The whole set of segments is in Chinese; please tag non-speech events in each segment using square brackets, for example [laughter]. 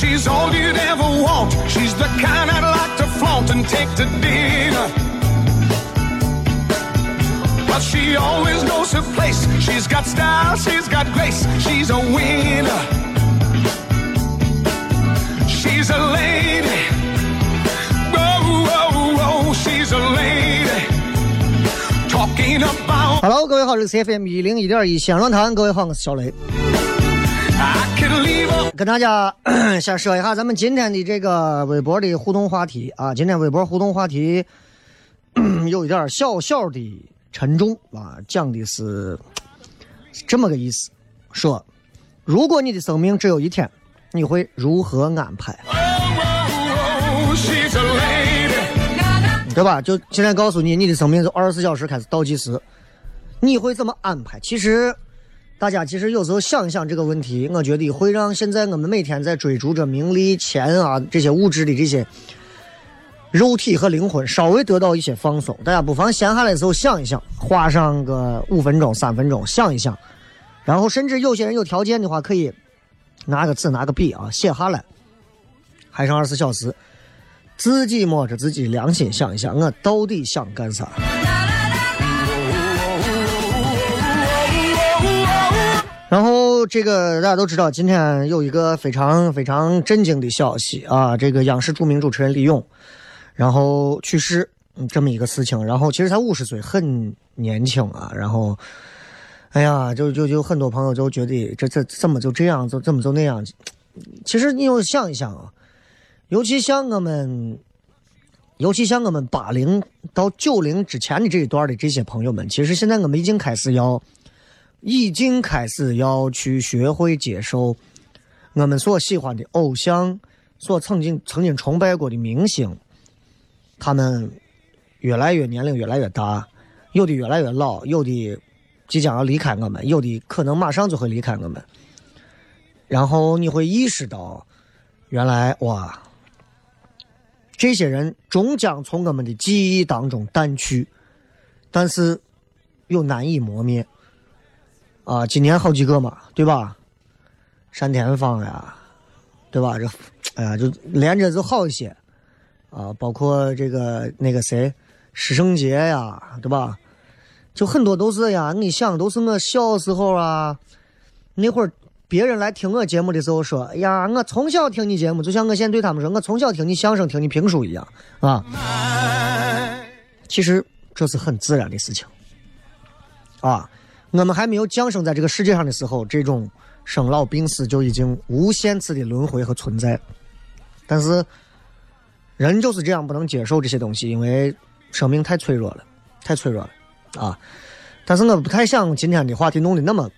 she's all you'd ever want. She's the kind I'd like to flaunt and take to dinner. But she always knows her place. She's got style, she's got grace. She's a winner. She's a lady. Whoa, whoa, whoa, she's a lady. Talking about Hello，各位好，这是 CFM 一零一点一西安论坛，各位好，我是小雷， I could leave her. 跟大家 [clears throat] 先说一下咱们今天的这个微博的互动话题啊，今天微博互动话题 [clears throat] 有一点小小的沉重啊，讲的是这么个意思，说如果你的生命只有一天，你会如何安排？对吧？就现在告诉你，你的生命从二十四小时开始倒计时，你会怎么安排？其实，大家其实有时候想一想这个问题，我觉得会让现在我们每天在追逐着名利、钱啊这些物质的这些肉体和灵魂稍微得到一些放松。大家不妨闲下来的时候想一想，花上个五分钟、三分钟想一想，然后甚至有些人有条件的话，可以拿个纸、拿个笔啊写下来，还剩二十四小时。自己摸着自己良心想一想，我到底想干啥？然后这个大家都知道，今天有一个非常非常震惊的消息啊，这个央视著名主持人李咏，然后去世，嗯这么一个事情。然后其实才五十岁，很年轻啊。然后，哎呀，就就就很多朋友就觉得这这怎么就这样，就怎么就那样？其实你又想一想啊，尤其像我们，尤其像我们八零到九零之前的这一段的这些朋友们，其实现在我们已经开始要，已经开始要去学会接受我们所喜欢的偶像，所曾经曾经崇拜过的明星，他们越来越年龄越来越大，有的越来越老，有的即将要离开我们，有的可能马上就会离开我们。然后你会意识到，原来哇，这些人终将从我们的记忆当中淡去，但是又难以磨灭。啊，今年好几个嘛，对吧？单田芳呀，对吧？这，哎呀，就连着就好一些，啊，包括这个那个谁，师胜杰呀，对吧？就很多都是呀，你想都是我小时候啊，那会儿别人来听我节目的时候说，哎呀，我从小听你节目，就像我现在对他们说，我从小听你相声，听你评书一样啊。其实这是很自然的事情，啊，我们还没有降生在这个世界上的时候，这种生老病死就已经无限次的轮回和存在。但是人就是这样，不能接受这些东西，因为生命太脆弱了，太脆弱了啊。但是我不太想今天的话题弄得那么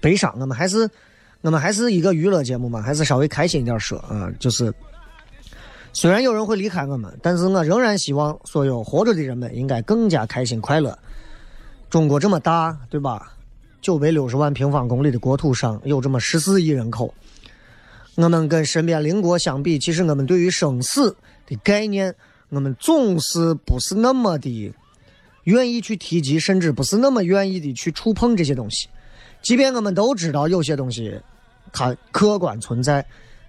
悲伤，我们还是我们还是一个娱乐节目嘛，还是稍微开心一点说啊。就是虽然有人会离开我们，但是我仍然希望所有活着的人们应该更加开心快乐。中国这么大，对吧？九百六十万平方公里的国土上有这么十四亿人口，我们跟身边邻国相比，其实我们对于生死的概念，我们总是不是那么的愿意去提及，甚至不是那么愿意的去触碰这些东西。即便我们都知道有些东西它客观存在，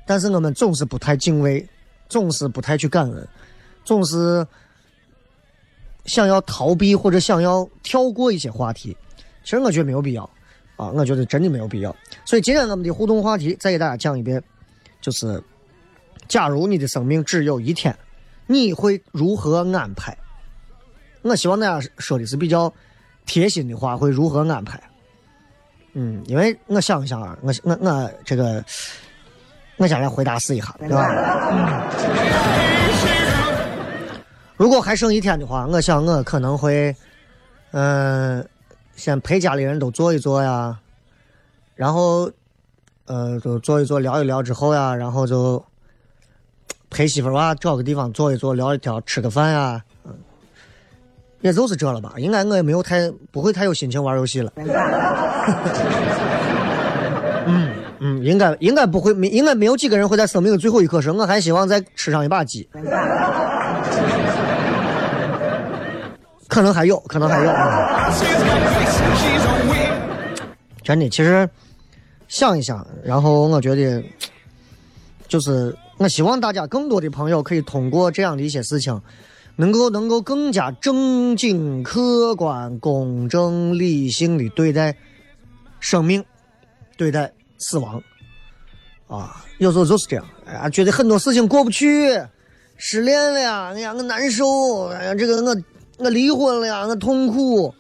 但是我们总是不太敬畏，总是不太去感恩，总是想要逃避或者想要跳过一些话题。其实我觉得没有必要啊，我觉得真的没有必要。所以今天我们的互动话题再给大家讲一遍，就是假如你的生命只有一天，你会如何安排？我希望大家说的是比较贴心的话，会如何安排？嗯，因为我想一想啊，我我我这个，我先来回答试一下，对吧？嗯 [laughs] 如果还剩一天的话，我想我可能会，嗯、先陪家里人都坐一坐呀，然后，呃，都坐一坐聊一聊之后呀，然后就陪媳妇儿娃找个地方坐一坐聊一聊，吃个饭呀，嗯，也就是这了吧。应该我也没有太不会太有心情玩游戏了。[laughs] 嗯嗯，应该应该不会，没应该没有几个人会在生命的最后一刻时，我还希望再吃上一把鸡。可能还有，可能还有。She's got face, she's a win. 真的，其实想一想，然后我觉得，就是我希望大家更多的朋友可以通过这样的一些事情，能够能够更加正经、客观、公正、理性的对待生命，对待死亡。啊，有时候就是这样，哎呀，觉得很多事情过不去，失恋了呀，哎呀，我难受，哎呀，这个我我离婚了呀，我痛苦。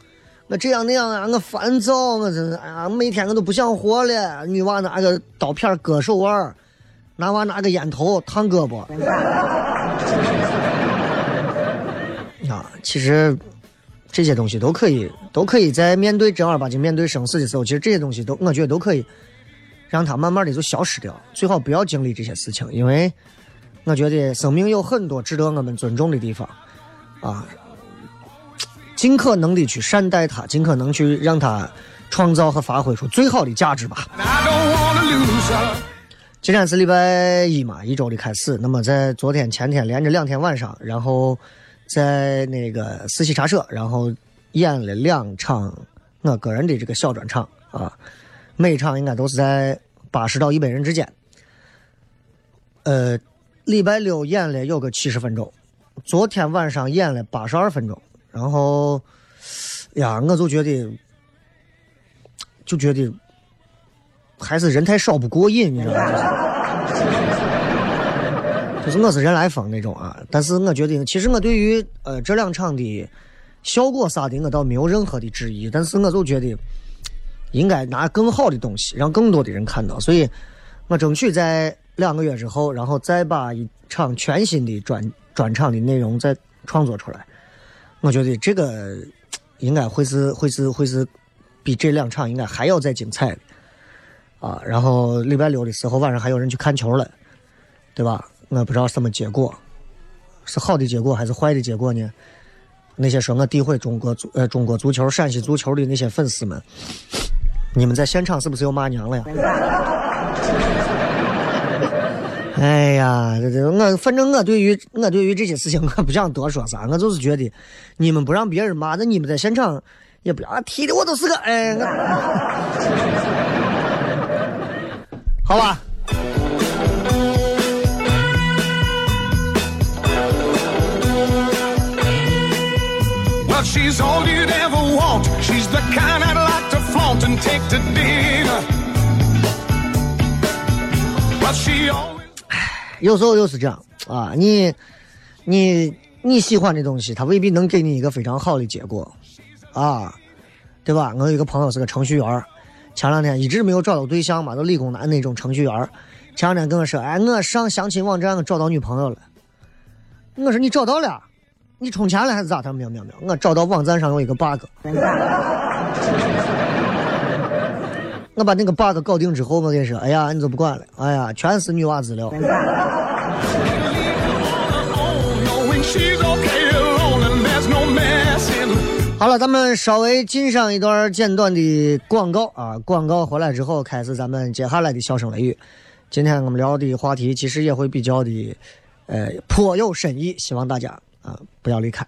我这样那样啊，我烦躁，我真是，哎呀，每天我都不想活了。女娃拿个刀片割手腕，男娃拿个烟头烫胳膊。[laughs] 啊，其实这些东西都可以，都可以在面对正儿八经面对生死的时候，其实这些东西都，我觉得都可以让它慢慢的就消失掉，最好不要经历这些事情，因为我觉得生命有很多值得我们尊重的地方，啊，尽可能的去善待它，尽可能去让它创造和发挥出最好的价值吧。今天是礼拜一嘛，一周的开始。那么在昨天、前天连着两天晚上，然后在那个四喜茶社，然后演了两场我个人的这个小专场啊，每场应该都是在八十到一百人之间。呃，礼拜六演了有个七十分钟，昨天晚上演了八十二分钟，然后呀，我就觉得，就觉得还是人太少不过瘾，你知道吗？[laughs] 就是我是人来疯那种啊，但是我觉得，其实我对于呃这两场的效果啥的，我倒没有任何的质疑，但是我就觉得应该拿更好的东西，让更多的人看到，所以我争取在两个月之后，然后再把一场全新的专专场的内容再创作出来。我觉得这个应该会是会是会是比这两场应该还要再精彩的。啊，然后礼拜六的时候晚上还有人去看球了，对吧？我不知道什么结果，是好的结果还是坏的结果呢？那些说我诋毁中国足呃中国足球、陕西足球的那些粉丝们，你们在现场是不是又骂娘了呀？[laughs] 哎呀，这这我反正我对于我对于这些事情我不想多说啥，我就是觉得你们不让别人骂，那你们在现场也不要啊踢的我都是个哎。好吧。She's all you'd ever want. She's the kind I'd like to flaunt and take to dinner. Well, she always. 有时候就是这样啊，你你你喜欢的东西，它未必能给你一个非常好的结果啊，对吧？我有一个朋友是个程序员，前两天一直没有找到对象嘛，都理工男那种程序员。前两天跟我说，哎，我上相亲网站我找到女朋友了。我说你找到了？你充钱了还是咋？他说没有没有没有，我找到网站上有一个 bug。[laughs] 我把那个 bug 搞定之后，我跟你说，哎呀，你就不管了，哎呀，全是女娃资料。好了，咱们稍微进上一段简短的广告啊，广告回来之后，开始咱们接下来的笑声雷雨。今天我们聊的话题其实也会比较的，呃，颇有深意，希望大家啊不要离开。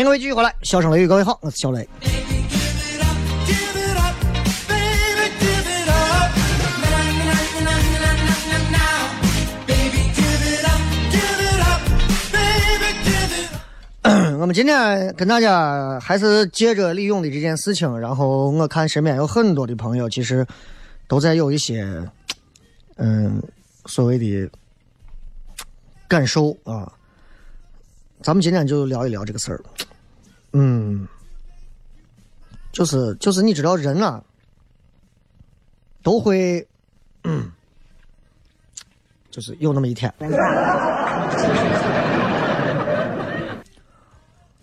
欢迎各位继续回来，笑声雷雨，各位好，我是小雷。[coughs] 我们今天跟大家还是接着李勇的这件事情，然后我看身边有很多的朋友，其实都在有一些，嗯，所谓的感受啊。咱们今天就聊一聊这个事儿，嗯，就是就是你知道人啊，都会，嗯，就是有那么一天。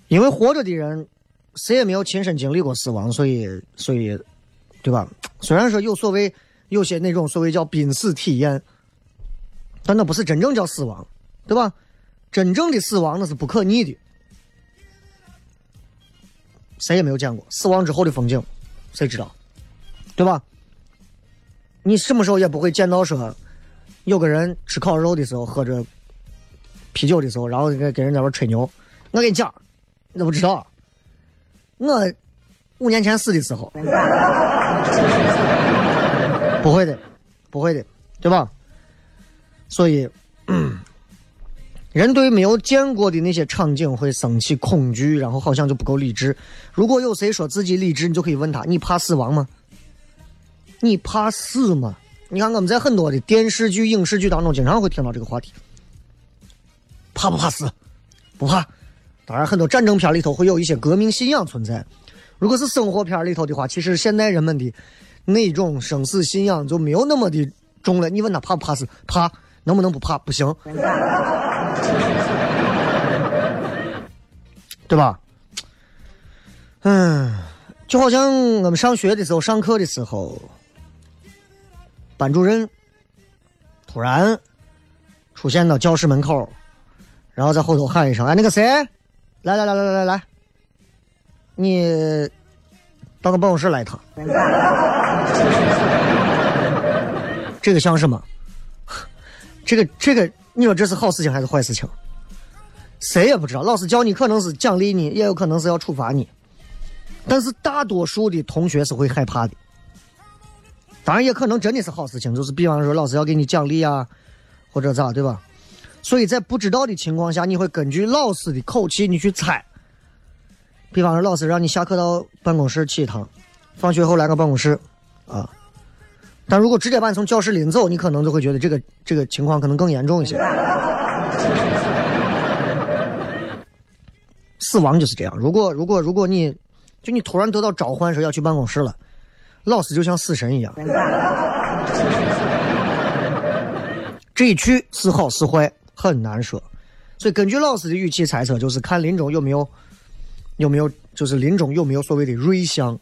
因为活着的人，谁也没有亲身经历过死亡，所以，所以，对吧？虽然说有所谓有些那种所谓叫濒死体验，但那不是真正叫死亡，对吧？真正的死亡那是不可逆的，谁也没有见过死亡之后的风景，谁知道？对吧？你什么时候也不会见到说，有个人吃烤肉的时候喝着啤酒的时候，然后给给人在那吹牛。我跟你讲，你都不知道，我五年前死的时候，[laughs] 不会的，不会的，对吧？所以，嗯人对没有见过的那些场景会生起恐惧，然后好像就不够理智。如果有谁说自己理智，你就可以问他：你怕死亡吗？你怕死吗？你看我们在很多的电视剧、影视剧当中，经常会听到这个话题：怕不怕死？不怕。当然，很多战争片里头会有一些革命信仰存在。如果是生活片里头的话，其实现代人们的那种生死信仰就没有那么的重了。你问他怕不怕死？怕。能不能不怕？不行，[laughs] 对吧？嗯，就好像我们上学的时候，上课的时候，班主任突然出现到教室门口，然后在后头喊一声：“哎，那个谁，来来来来来来来，你到个办公室来一趟。[laughs] ”这个像什么？这 [laughs] 个这个，你说这是好事情还是坏事情？谁也不知道。老师叫你，可能是奖励你，也有可能是要处罚你。但是大多数的同学是会害怕的，当然也可能真的是好事情，就是比方说老师要给你奖励啊，或者咋，对吧？所以在不知道的情况下，你会根据老师的口气你去猜。比方说老师让你下课到办公室去一趟，放学后来个办公室，啊。但如果直接把你从教室领走，你可能就会觉得这个这个情况可能更严重一些。死亡就是这样，如果如果如果你就你突然得到召唤说要去办公室了，老师就像死神一样，这一去是好是坏很难说，所以根据老师的语气猜测，就是看临终有没有有没有就是临终有没有所谓的瑞相。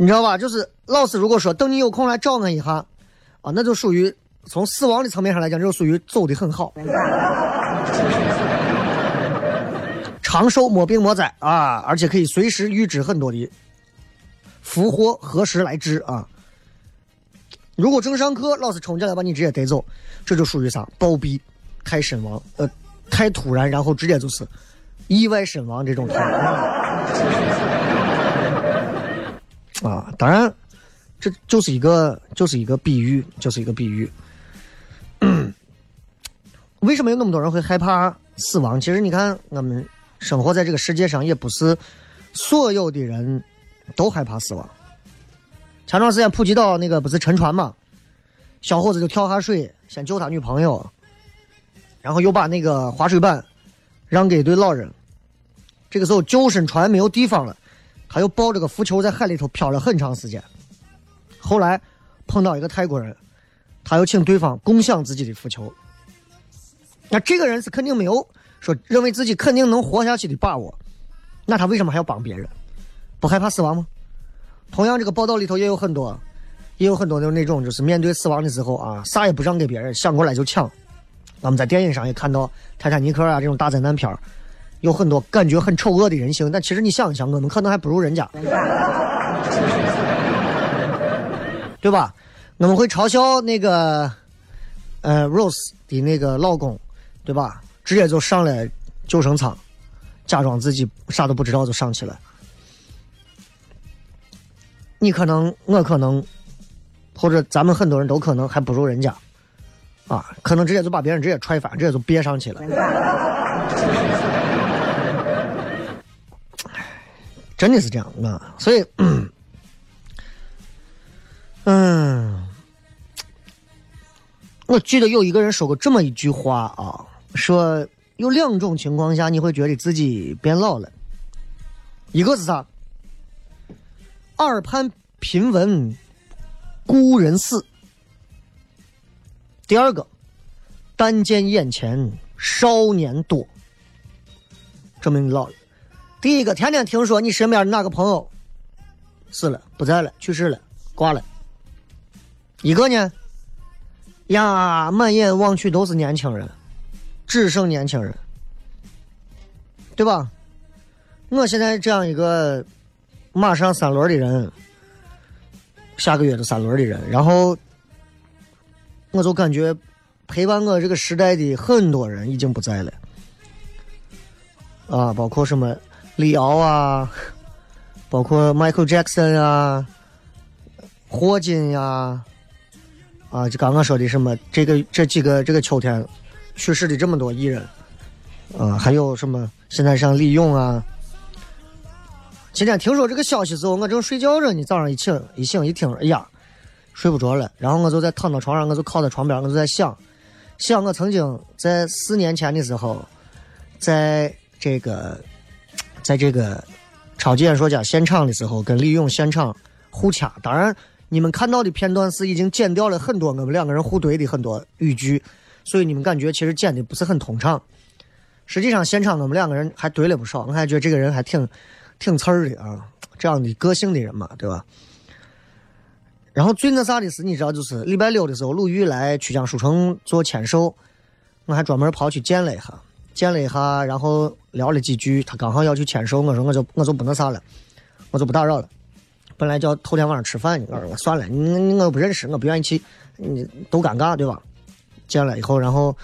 你知道吧？就是老师如果说等你有空来找我一下，啊，那就属于从死亡的层面上来讲，就属于走的很好，长寿没病没灾啊，而且可以随时预知很多的福祸何时来至啊。如果正上课，老师冲进来把你直接逮走，这就属于啥？暴毙，太身亡，呃，太突然，然后直接就是意外身亡这种态度。啊，当然，这就是一个就是一个比喻，就是一个比喻。为什么有那么多人会害怕死亡？其实你看，我们生活在这个世界上，也不是所有的人都害怕死亡。前段时间普吉岛那个不是沉船嘛，小伙子就跳下水，先救他女朋友，然后又把那个滑水板让给一对老人。这个时候救生船没有地方了。他又抱着个浮球在海里头漂了很长时间，后来碰到一个泰国人，他又请对方共享自己的浮球。那这个人是肯定没有说认为自己肯定能活下去的把握，那他为什么还要帮别人？不害怕死亡吗？同样，这个报道里头也有很多，也有很多的那种就是面对死亡的时候啊，啥也不让给别人，想过来就抢。我们在电影上也看到《泰坦尼克》啊这种大灾难片儿。有很多感觉很丑恶的人性，但其实你想一想，我们可能还不如人家，对吧？我们会嘲笑那个呃 Rose 的那个老公，对吧？直接就上了救生舱，假装自己啥都不知道就上去了。你可能，我可能，或者咱们很多人都可能还不如人家，啊，可能直接就把别人直接踹翻，直接就憋上去了。真的是这样啊，所以，嗯，我记得有一个人说过这么一句话啊，说有两种情况下你会觉得自己变老了，一个是啥？耳畔频闻故人死，第二个，但见眼前少年多，证明你老了。第一个，天天听说你身边的哪个朋友死了、不在了、去世了、挂了。一个呢，呀，满眼望去都是年轻人，只剩年轻人，对吧？我现在这样一个马上三轮的人，下个月的三轮的人，然后我就感觉陪伴我这个时代的很多人已经不在了，啊，包括什么。李敖啊，包括 Michael Jackson 啊，霍金呀，啊，就刚刚说的什么这个这几个这个秋天去世的这么多艺人，啊，还有什么现在像李咏啊。今天听说这个消息之后，我正睡觉着呢，早上一醒一醒一听，哎呀，睡不着了，然后我就在躺到床上，我就靠在床边，我就在想，想我曾经在四年前的时候，在这个。在这个超级演说家现场的时候，跟李咏现场互掐。当然，你们看到的片段是已经剪掉了很多我们两个人互怼的很多语句，所以你们感觉其实剪的不是很通畅。实际上，现场我们两个人还怼了不少，我还觉得这个人还挺挺刺儿的啊，这样的个性的人嘛，对吧？然后最那啥的是，你知道，就是礼拜六的时候，鲁豫来曲江书城做签售，我还专门跑去见了一下。见了一下，然后聊了几句，他刚好要去签售，我说我就我就不那啥了，我就不打扰了。本来叫头天晚上吃饭，我说算了，你我不认识，我不愿意去，你都尴尬对吧？见了以后，然后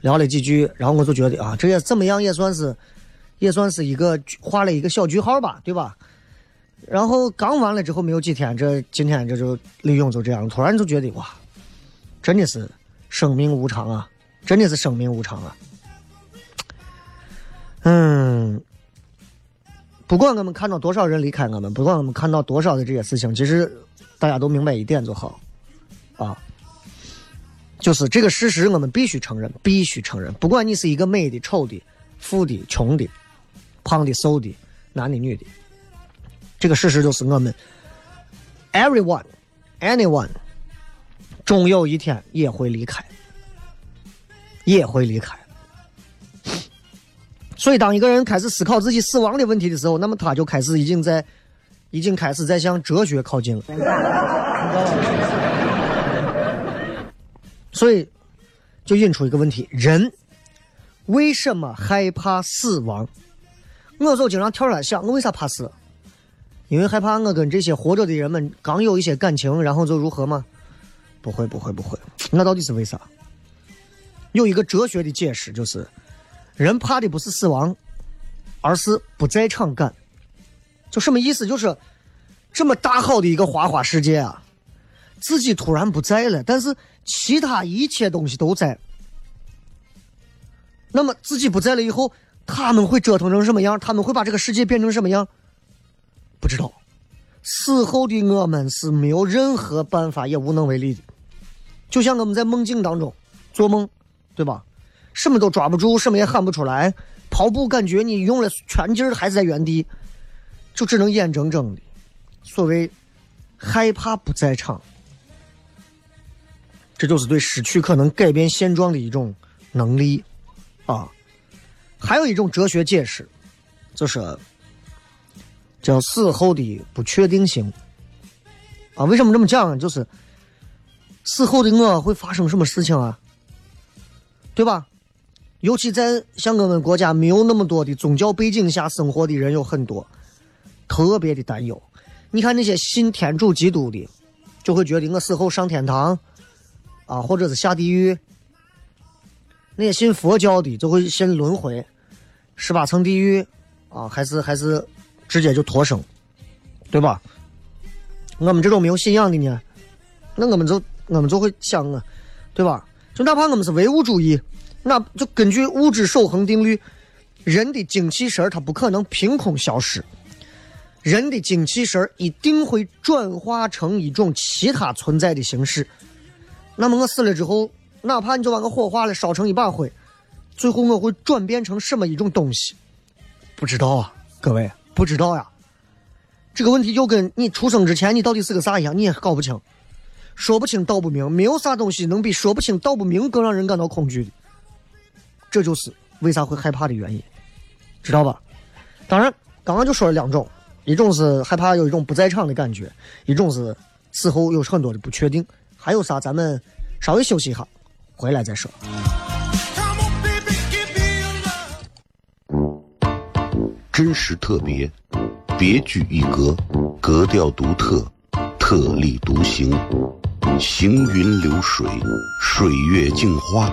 聊了几句，然后我就觉得啊，这也怎么样，也算是也算是一个画了一个小句号吧，对吧？然后刚完了之后没有几天，这今天这就李勇就这样，突然就觉得哇，真的是生命无常啊，真的是生命无常啊。嗯，不管我们看到多少人离开我们，不管我们看到多少的这些事情，其实大家都明白一点就好，啊，就是这个事实我们必须承认，必须承认。不管你是一个美的、丑的、富的、穷的、胖的、瘦的、男的、女的，这个事实就是我们 everyone anyone 终有一天也会离开，也会离开。所以，当一个人开始思考自己死亡的问题的时候，那么他就开始已经在，已经开始在向哲学靠近了。所以，就引出一个问题：人为什么害怕死亡？我有时候经常跳出来想，我为啥怕死？因为害怕我跟这些活着的人们刚有一些感情，然后就如何吗？不会，不会，不会。那到底是为啥？有一个哲学的解释，就是人怕的不是死亡，而是不在场感。就什么意思？就是这么大好的一个花花世界啊，自己突然不在了，但是其他一切东西都在。那么自己不在了以后，他们会折腾成什么样？他们会把这个世界变成什么样？不知道。死后的我们是没有任何办法，也无能为力的。就像我们在梦境当中做梦，对吧？什么都抓不住，什么也喊不出来，跑步感觉你用了全劲儿还是在原地，就只能眼睁睁的。所谓害怕不在场，这就是对失去可能改变现状的一种能力啊。还有一种哲学解释，就是叫死后的不确定性啊。为什么这么讲？就是死后的我会发生什么事情啊？对吧？尤其在像我们国家没有那么多的宗教背景下生活的人有很多，特别的担忧。你看那些信天主基督的，就会觉得我死后上天堂，啊，或者是下地狱；那些信佛教的就会信轮回，十八层地狱，啊，还是还是直接就脱生，对吧？我们这种没有信仰的呢，那我们就我们就会想啊，对吧？就哪怕我们是唯物主义，那就根据物质守恒定律，人的精气神儿它不可能凭空消失。人的精气神儿一定会转化成一种其他存在的形式。那么我死了之后，哪怕你就把我火化了，烧成一把灰，最后我会转变成什么一种东西？不知道啊，各位不知道呀。这个问题就跟你出生之前你到底是个啥一样，你也搞不清，说不清道不明，没有啥东西能比说不清道不明更让人感到恐惧的。这就是为啥会害怕的原因，知道吧？当然，刚刚就说了两种。一种是害怕有一种不在场的感觉，一种是死后有很多的不确定，还有啥？咱们稍微休息一下，回来再说。真实特别，别具一格，格调独特，特立独行，行云流水，水月镜花，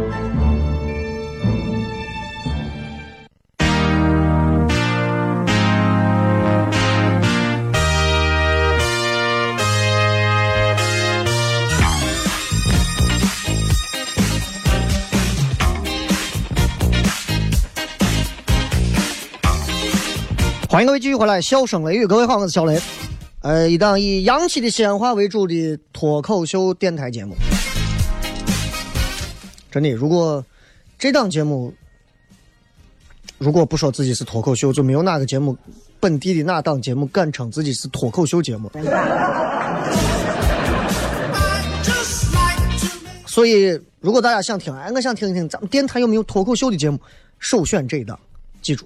欢迎各位继续回来，笑声雷雨，各位好，我是小雷。呃，一档以洋气的西安话为主的脱口秀电台节目。真的，如果这档节目如果不说自己是脱口秀，就没有哪个节目本地的哪档节目敢称自己是脱口秀节目。所以，如果大家想听，哎，我想听一听咱们电台有没有脱口秀的节目，首选这一档，记住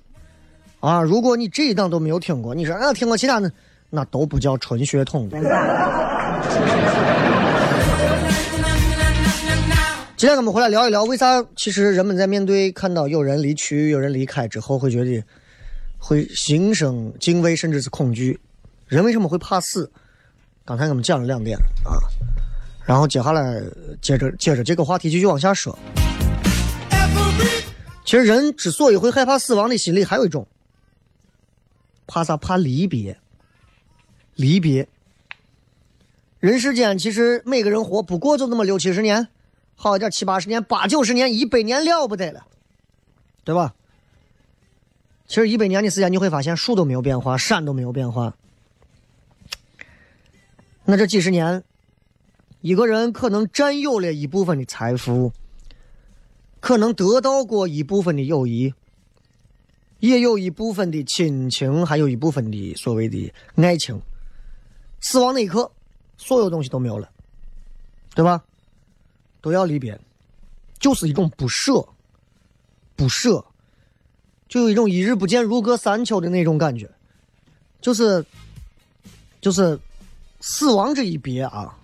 啊！如果你这一档都没有听过，你说啊听过其他的，那都不叫纯血统的。今天我们回来聊一聊，为啥其实人们在面对看到有人离去、有人离开之后，会觉得会心生敬畏，甚至是恐惧。人为什么会怕死？刚才我们讲了两点啊，然后接下来接着接着这个话题继续往下说。其实人之所以会害怕死亡的心理，还有一种怕啥？怕离别。离别。人世间其实每个人活不过就那么六七十年，好一点七八十年、八九十年、一百年了不得了，对吧？其实一百年的时间，你会发现树都没有变化，山都没有变化。那这几十年，一个人可能占有了一部分的财富，可能得到过一部分的友谊，也有一部分的亲情，还有一部分的所谓的爱情。死亡那一刻，所有东西都没有了，对吧？都要离别，就是一种不舍，不舍，就有一种一日不见如隔三秋的那种感觉，就是，就是死亡这一别啊，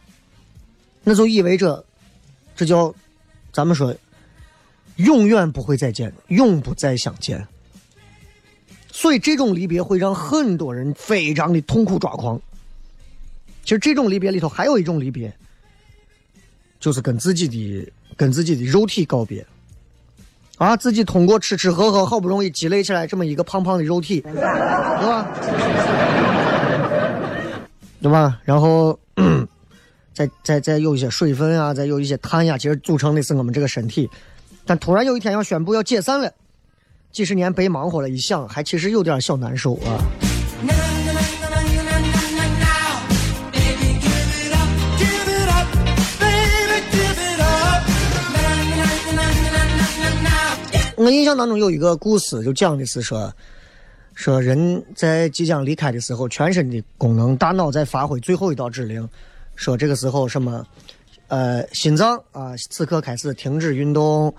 那就意味着，这叫咱们说永远不会再见，永不再相见。所以这种离别会让很多人非常的痛苦抓狂。其实这种离别里头还有一种离别，就是跟自己的跟自己的肉体告别。啊，自己通过吃吃喝喝，好不容易积累起来这么一个胖胖的肉体，对吧？对吧？然后，[clears throat] 再再再有一些水分啊，再有一些碳呀，其实组成的是我们这个身体。但突然有一天要宣布要解散了，几十年白忙活了，一想还其实有点小难受啊。我印象当中有一个故事，就讲的是说，说人在即将离开的时候，全身的功能，大脑在发挥最后一道指令，说这个时候什么，呃，心脏啊，此刻开始停止运动，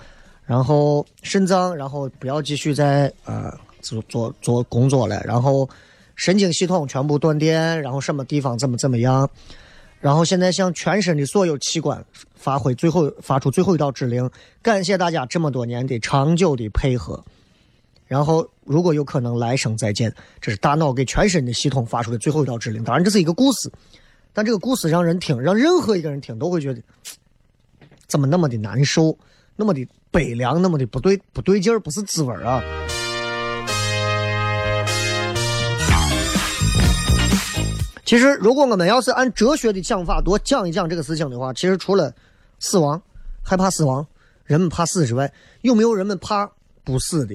然后肾脏，然后不要继续再呃做做做工作了，然后神经系统全部断电，然后什么地方怎么怎么样，然后现在向全身的所有器官发挥最后发出最后一道指令，感谢大家这么多年的长久的配合。然后如果有可能来生再见，这是大脑给全身的系统发出的最后一道指令。当然这是一个故事，但这个故事让人听，让任何一个人听都会觉得怎么那么的难受，那么的悲凉，那么的不对不对劲儿，不是滋味儿啊。其实，如果我们要是按哲学的讲法多讲一讲这个事情的话，其实除了死亡、害怕死亡、人们怕死之外，有没有人们怕不死的？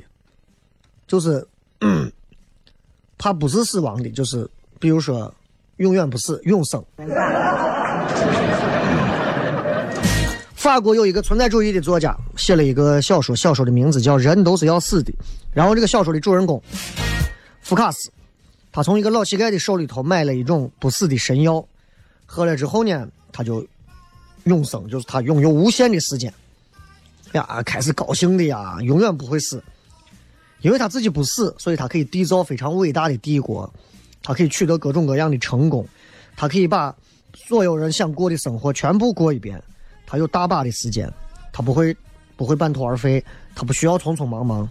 就是、嗯 [clears throat] 怕不是死亡的，就是比如说永远不死、永生。法国有一个存在主义的作家写了一个小说，小说的名字叫《人都是要死的》。然后这个小说的主人公福卡斯，他从一个老乞丐的手里头买了一种不死的神药，喝了之后呢，他就永生，就是他拥有无限的时间。呀，开始高兴的呀，永远不会死，因为他自己不死，所以他可以缔造非常伟大的帝国，他可以取得各种各样的成功，他可以把所有人想过的生活全部过一遍。他有大把的时间，他不会不会半途而废，他不需要匆匆忙忙。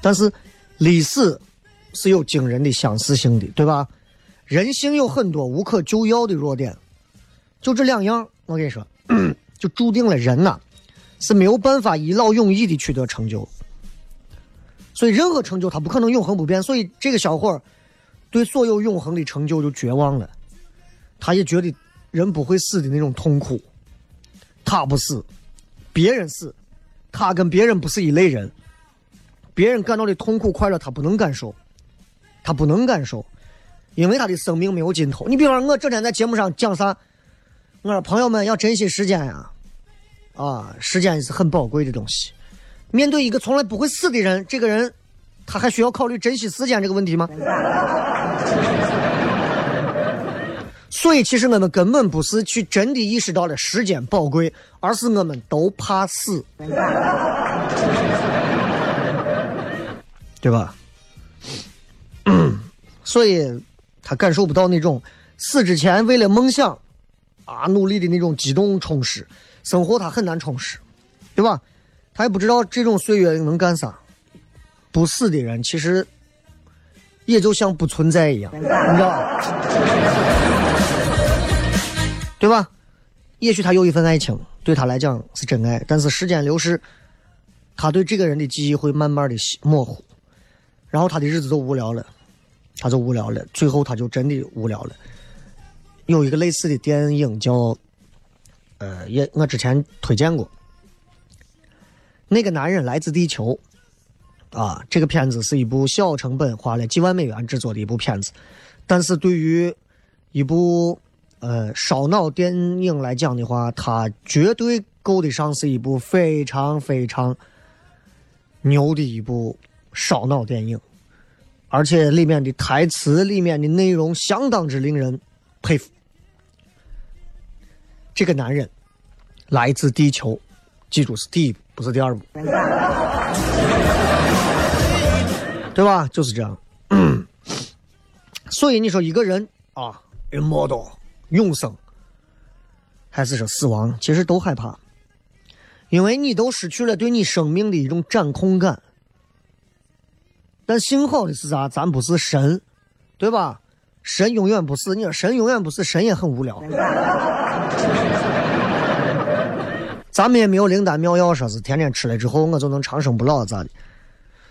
但是历史是有惊人的相似性的，对吧？人性有很多无可救药的弱点，就这两样，我跟你说，[clears throat] 就注定了人呐、是没有办法一劳永逸的取得成就。所以任何成就它不可能永恒不变，所以这个小伙儿对所有永恒的成就就绝望了，他也觉得人不会死的那种痛苦。他不死，别人死，他跟别人不是一类人，别人感到的痛苦快乐他不能感受，他不能感受，因为他的生命没有尽头。你比方说，我整天在节目上讲啥，我说朋友们要珍惜时间呀，啊，时间是很宝贵的东西。面对一个从来不会死的人，这个人他还需要考虑珍惜时间这个问题吗？[laughs] 所以，其实我们根本不是去真的意识到了时间宝贵，而是我们都怕死，对吧？[coughs] 所以，他感受不到那种死之前为了梦想啊努力的那种激动充实，生活他很难充实，对吧？他也不知道这种岁月能干啥。不死的人其实也就像不存在一样，你知道吧？对吧？也许他有一份爱情，对他来讲是真爱，但是时间流逝，他对这个人的记忆会慢慢的模糊，然后他的日子就无聊了，他就无聊了，最后他就真的无聊了。有一个类似的电影叫，呃，也我之前推荐过，那个男人来自地球，啊，这个片子是一部小成本花了几万美元制作的一部片子，但是对于一部呃烧脑电影来讲的话，它绝对够得上是一部非常非常牛的一部烧脑电影，而且里面的台词、里面的内容相当之令人佩服。这个男人来自地球，记住是第一部，不是第二部。对吧？就是这样。所以你说一个人啊，immortal 永生，还是说死亡，其实都害怕，因为你都失去了对你生命的一种掌控感。但幸好的是啥？咱不是神，对吧？神永远不死。你说神永远不死，神也很无聊。[laughs] 咱们也没有灵丹妙药，说是天天吃了之后我就能长生不老咋的？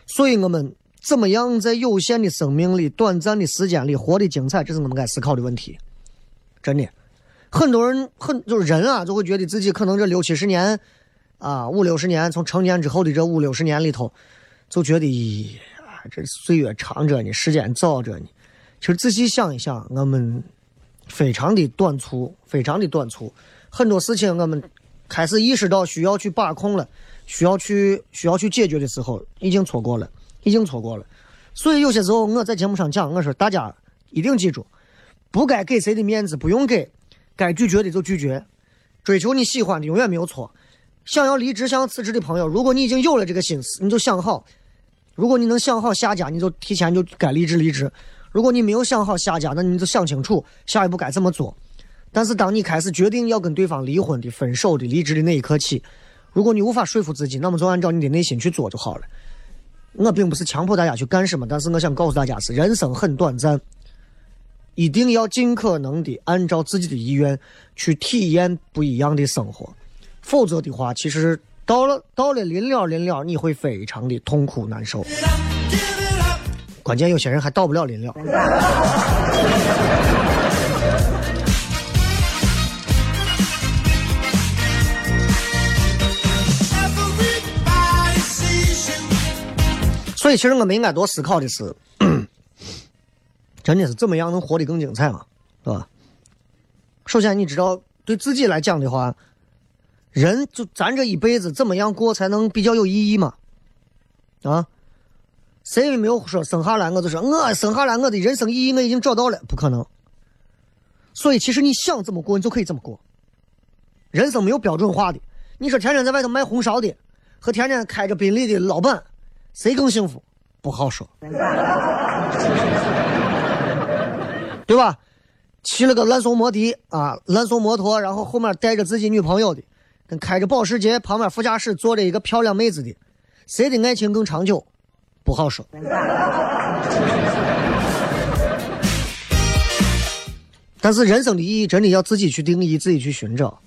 所以我们怎么样在有限的生命里、短暂的时间里活得精彩，这是我们该思考的问题。真的，很多人很就是人啊，就会觉得自己可能这六七十年啊、五六十年，从成年之后的这五六十年里头，就觉得咦，啊这岁月长着呢，时间早着呢。其实仔细想一想，我们非常的短促，非常的短促。很多事情我们开始意识到需要去把控了，需要去需要去解决的时候，已经错过了，已经错过了。所以有些时候我在节目上讲，我说大家一定记住，不该给谁的面子不用给，该拒绝的就拒绝，追求你喜欢的永远没有错。想要离职、想要辞职的朋友，如果你已经有了这个心思，你就想好；如果你能想好下家，你就提前就该离职离职；如果你没有想好下家，那你就想清楚下一步该怎么做。但是当你开始决定要跟对方离婚的、分手的、离职的那一刻起，如果你无法说服自己，那么就按照你的内心去做就好了。我并不是强迫大家去干什么，但是我想告诉大家是人生很短暂，一定要尽可能的按照自己的意愿去体验不一样的生活，否则的话，其实到了到了临了临了，你会非常的痛苦难受。关键有些人还到不了临了。所以，其实我们应该多思考的是，真的是怎么样能活得更精彩嘛，对吧？首先，你知道对自己来讲的话，人就咱这一辈子怎么样过才能比较有意义嘛？啊，谁也没有说生下来我就说我生下来我的人生意义我已经找到了，不可能。所以，其实你想怎么过，你就可以怎么过。人生没有标准化的。你说天天在外头卖红烧的，和天天开着宾利的老板。谁更幸福？不好说，[laughs] 对吧？骑了个烂松摩的啊，烂松摩托，然后后面带着自己女朋友的，跟开着保时捷旁边副驾驶坐着一个漂亮妹子的，谁的爱情更长久？不好说。[laughs] 但是人生的意义真的要自己去定义，自己去寻找。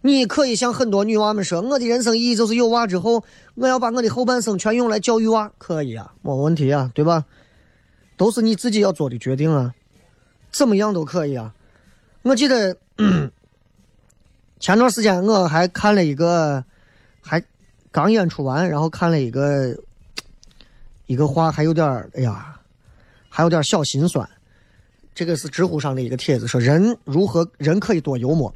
你可以像很多女娃们说，我的人生意义就是有娃之后，我要把我的后半生全用来教育娃，可以啊，没问题啊，对吧？都是你自己要做的决定啊，怎么样都可以啊。我记得、[clears throat] 前段时间我还看了一个，还刚演出完，然后看了一个一个话，还有点儿哎呀，还有点小心酸。这个是知乎上的一个帖子，说人如何人可以多幽默。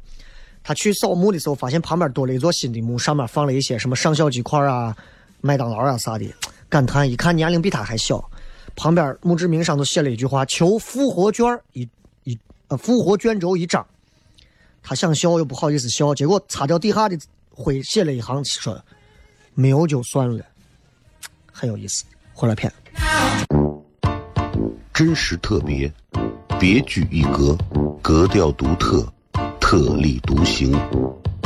他去扫墓的时候，发现旁边多了一座新的墓，上面放了一些什么上校鸡块啊、麦当劳啊啥的，感叹一看年龄比他还小。旁边墓志铭上头写了一句话：“求复活卷一一呃复活卷轴一张。”他想笑又不好意思笑，结果擦掉地下的灰，写了一行说：“没有就算了。”很有意思，回来片。真实特别，别具一格，格调独特，特立独行，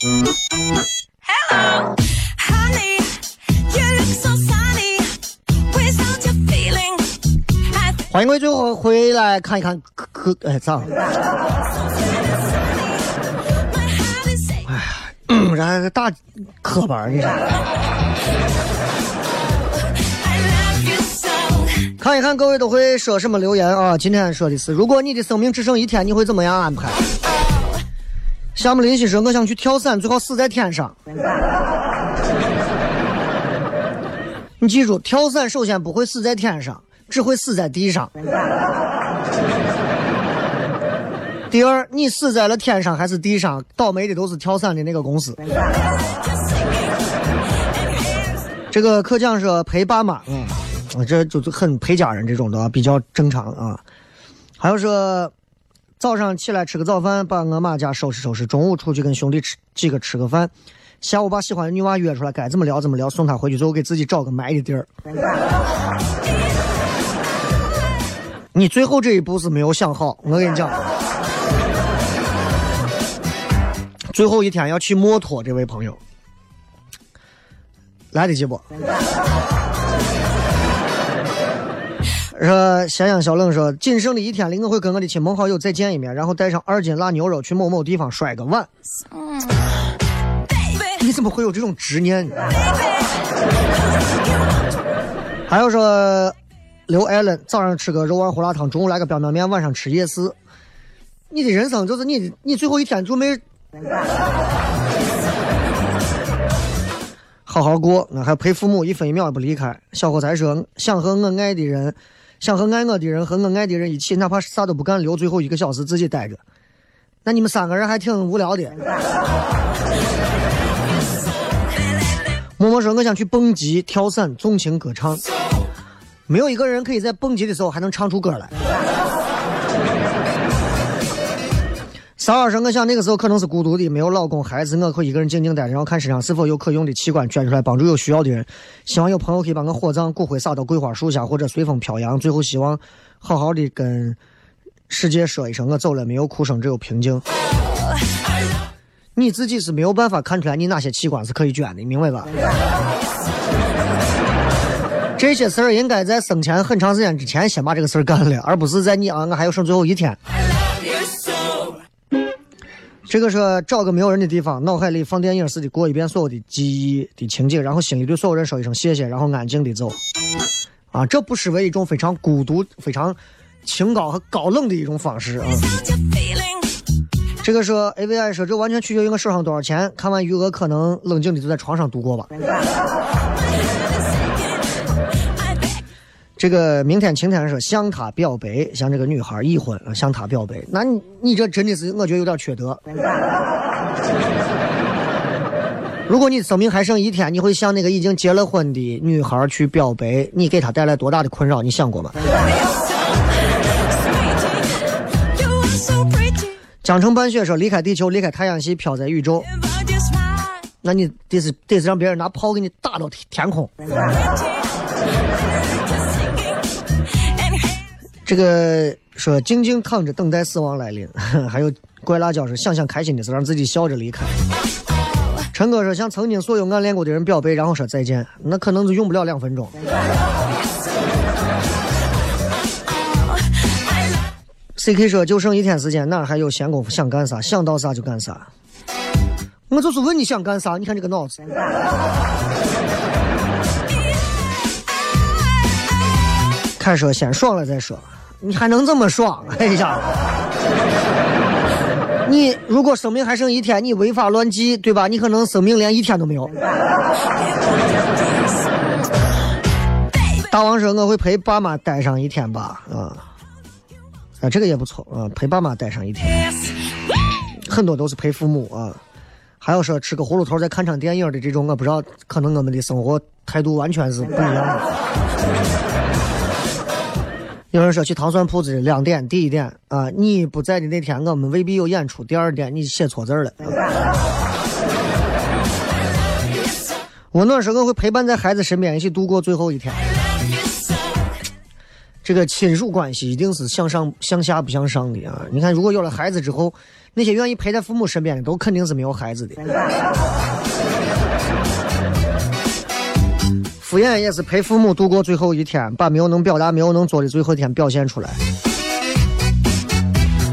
Hello, honey, you look so. Without your feeling, 欢迎各位最后回来看一看，可可哎咋了？哎呀，然后大课班儿的。看一看各位都会说什么留言啊？今天说的是，如果你的生命只剩一天，你会怎么样安排？夏木林西说：“我想去跳伞，最好死在天上。[laughs] ”你记住，跳伞首先不会死在天上，只会死在地上。第二，你死在了天上还是地上，倒霉的都是跳伞的那个公司。这个可讲说陪爸妈，嗯，啊这就是很陪家人这种的啊，比较正常啊。还有说早上起来吃个早饭，把我妈家收拾收拾，中午出去跟兄弟吃几个吃个饭，下午把喜欢的女娃约出来，该怎么聊怎么聊，送她回去，最后给自己找个埋的地儿。你最后这一步是没有想好，我跟你讲，最后一天要去墨脱，这位朋友，来得及不？说咸阳小冷说，仅剩的一天里，我会跟我的亲朋好友再见一面，然后带上二斤辣牛肉去某某地方摔个碗。嗯你怎么会有这种执念呢？还有说，刘艾伦早上吃个肉丸胡辣汤，中午来个彪彪面，晚上吃夜市。你的人生就是你，你最后一天准备好好过，我还陪父母一分一秒也不离开。小伙才说，想和我爱的人，想和爱我的人和我爱的人一起，哪怕啥都不干，留最后一个小时自己待着。那你们三个人还挺无聊的。默默说，我想去蹦极、跳伞、纵情歌唱。没有一个人可以在蹦极的时候还能唱出歌来。骚扰说，我想那个时候可能是孤独的，没有老公孩子，我可以一个人静静待着，然后看身上是否有可用的器官捐出来，帮助有需要的人。希望有朋友可以把我火葬，骨灰撒到桂花树下或者随风飘扬。最后希望好好的跟世界说一声，我走了，没有哭声，只有平静。你自己是没有办法看出来你哪些器官是可以捐的，明白吧？这些事儿应该在生前很长时间之前先把这个事儿干了，而不是在你啊，我还有剩最后一天。这个说找个没有人的地方，脑海里放电影似的过一遍所有的记忆的情景，然后心里对所有人说一声谢谢，然后安静的走。啊，这不失为一种非常孤独、非常清高和高冷的一种方式啊。这个说 AVI 说这完全取决于我手上多少钱，看完余额可能冷静的就在床上度过吧。这个明天晴天说向他表白，向这个女孩已婚，向他表白，那你你这真的是我觉得有点缺德。如果你生命还剩一天，你会向那个已经结了婚的女孩去表白，你给她带来多大的困扰？你想过吗？江城半雪说离开地球，离开太阳系，飘在宇宙，那你得是得是让别人拿炮给你打到天天空。这个说静静躺着等待死亡来临，[laughs] 还有怪辣椒是想想开心的事，让自己笑着离开。陈哥说向曾经所有暗恋过的人表白，然后说再见，那可能就用不了两分钟。CK 说就剩一天时间，哪还有闲工夫想干啥？想到啥就干啥。我就是问你想干啥，你看这个脑子。开说先爽了再说，你还能这么爽？[laughs] 哎呀！你如果生命还剩一天，你违法乱纪，对吧？你可能生命连一天都没有。[laughs] 大王说：“我会陪爸妈待上一天吧。”啊，啊，这个也不错啊，陪爸妈待上一天，很多都是陪父母啊。还有说吃个葫芦头再看场电影的这种，我不知道，可能我们的生活态度完全是不一样的。有人说去糖蒜铺子两点，第一点啊，你不在的那天我们未必有演出；第二点，你写错字了。我那时候会陪伴在孩子身边，一起度过最后一天。这个亲属关系一定是向上向下不向上的啊！你看，如果有了孩子之后，那些愿意陪在父母身边的，都肯定是没有孩子的。敷衍也是陪父母度过最后一天，把没有能表达、没有能做的最后一天表现出来。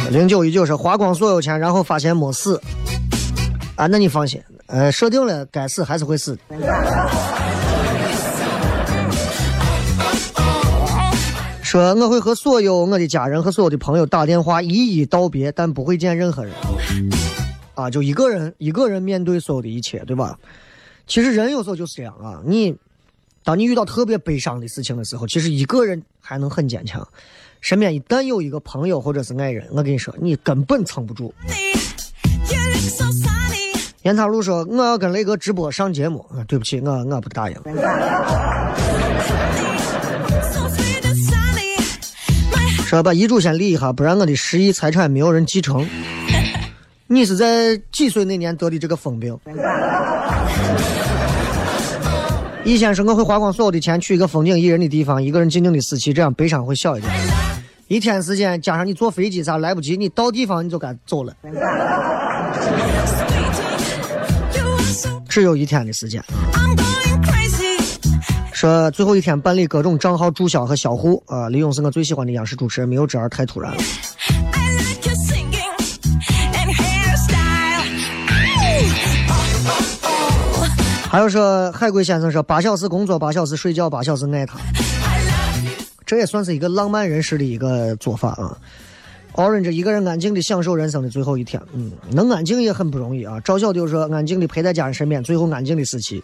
零九一九是花光所有钱，然后发现没死。啊，那你放心，呃，设定了该死还是会死的。说我会和所有我的家人和所有的朋友打电话一一道别，但不会见任何人。啊，就一个人一个人面对所有的一切，对吧？其实人有时候就是这样啊，你当你遇到特别悲伤的事情的时候，其实一个人还能很坚强。身边一旦有一个朋友或者是爱人，我跟你说，你根本撑不住。严塔路说：“我要跟雷哥直播上节目。啊，对不起，我我不答应。说把遗嘱先立一下，不然我的十亿财产没有人继承。[laughs] 你是在几岁那年得的这个疯病？[laughs] 以前说我会花光所有的钱去一个风景宜人的地方，一个人静静的死去，这样悲伤会小一点。一天时间加上你坐飞机啥来不及，你到地方你就该走了，只有一天的时间。I'm going crazy. 说最后一天办理各种账号注销和销户啊、李勇是我最喜欢的央视主持人，没有这样太突然了。还有说海龟先生说八小时工作，八小时睡觉，八小时爱他。这也算是一个浪漫人士的一个做法啊。Orange 一个人安静的享受人生的最后一天，嗯，能安静也很不容易啊。赵小丢说安静的陪在家人身边，最后安静的时期。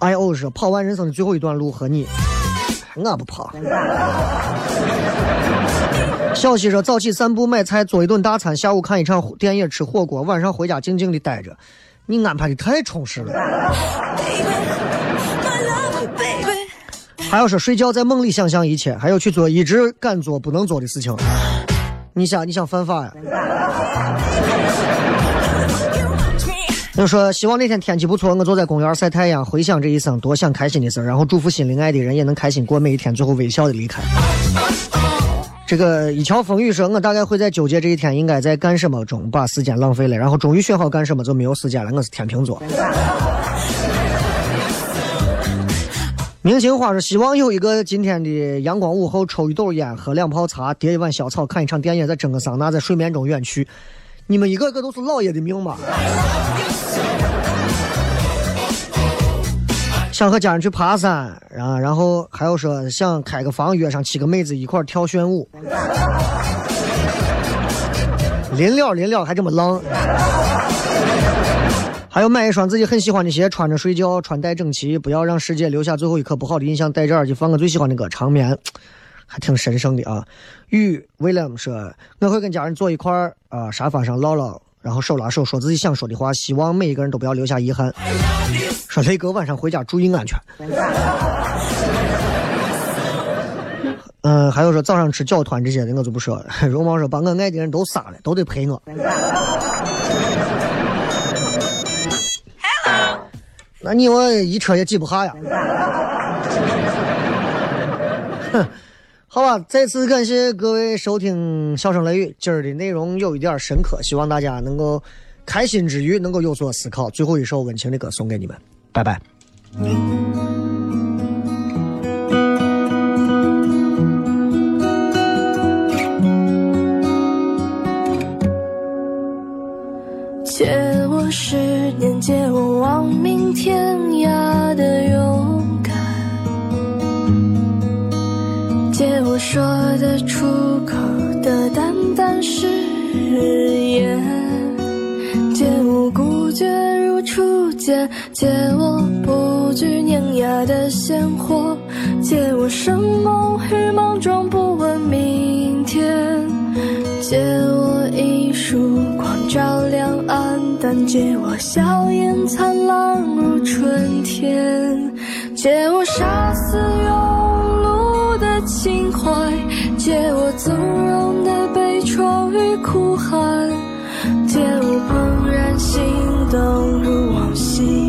IO 说跑完人生的最后一段路和你，我不跑。小西说早起散步买菜做一顿大餐，下午看一场电影吃火锅，晚上回家静静的待着。你安排的太充实了。还要说睡觉在梦里想象一切，还要去做一直敢做不能做的事情。你想你想犯法呀.就说希望那天天气不错，我坐在公园晒太阳，回想这一生多想开心的事儿，然后祝福心灵爱的人也能开心过每一天，最后微笑的离开。这个一桥风雨说，我大概会在纠结这一天应该在干什么中把时间浪费了，然后终于选好干什么就没有时间了。我是天秤座。明星花说，希望有一个今天的阳光午后，抽一斗烟，喝两泡茶，叠一碗小草，看一场电影，再蒸个桑拿，在睡眠中远去。你们一个个都是老爷的命吧？想和家人去爬山，啊，然后还有说想开个房约上七个妹子一块儿跳炫舞。临了临了还这么浪。还有买一双自己很喜欢的鞋，穿着睡觉，穿戴整齐，不要让世界留下最后一刻不好的印象。戴着耳机放个最喜欢的歌，长眠，还挺神圣的啊。雨 William 说，我会跟家人坐一块儿啊，沙发上唠唠，然后手拉手说自己想说的话，希望每一个人都不要留下遗憾。说雷哥晚上回家注意安全。嗯，还有说早上吃饺团这些的我就不说了。[laughs] 荣茂说把我爱的人都杀了，都得陪我。那你我一车也挤不下呀。哼，好吧，再次感谢各位收听《笑声雷雨》，今儿的内容有一点深刻，希望大家能够开心之余能够有所思考。最后一首温情的歌送给你们，拜拜。借我十年，借我亡命天涯的勇说得出口的淡淡誓言，借我孤绝如初见，借我不惧碾压的鲜活，借我生猛与莽撞，不问明天。借我一束光照亮暗淡，借我笑颜灿烂如春天，借我杀死庸情怀借我纵容的悲怆与哭喊借我怦然心动如往昔。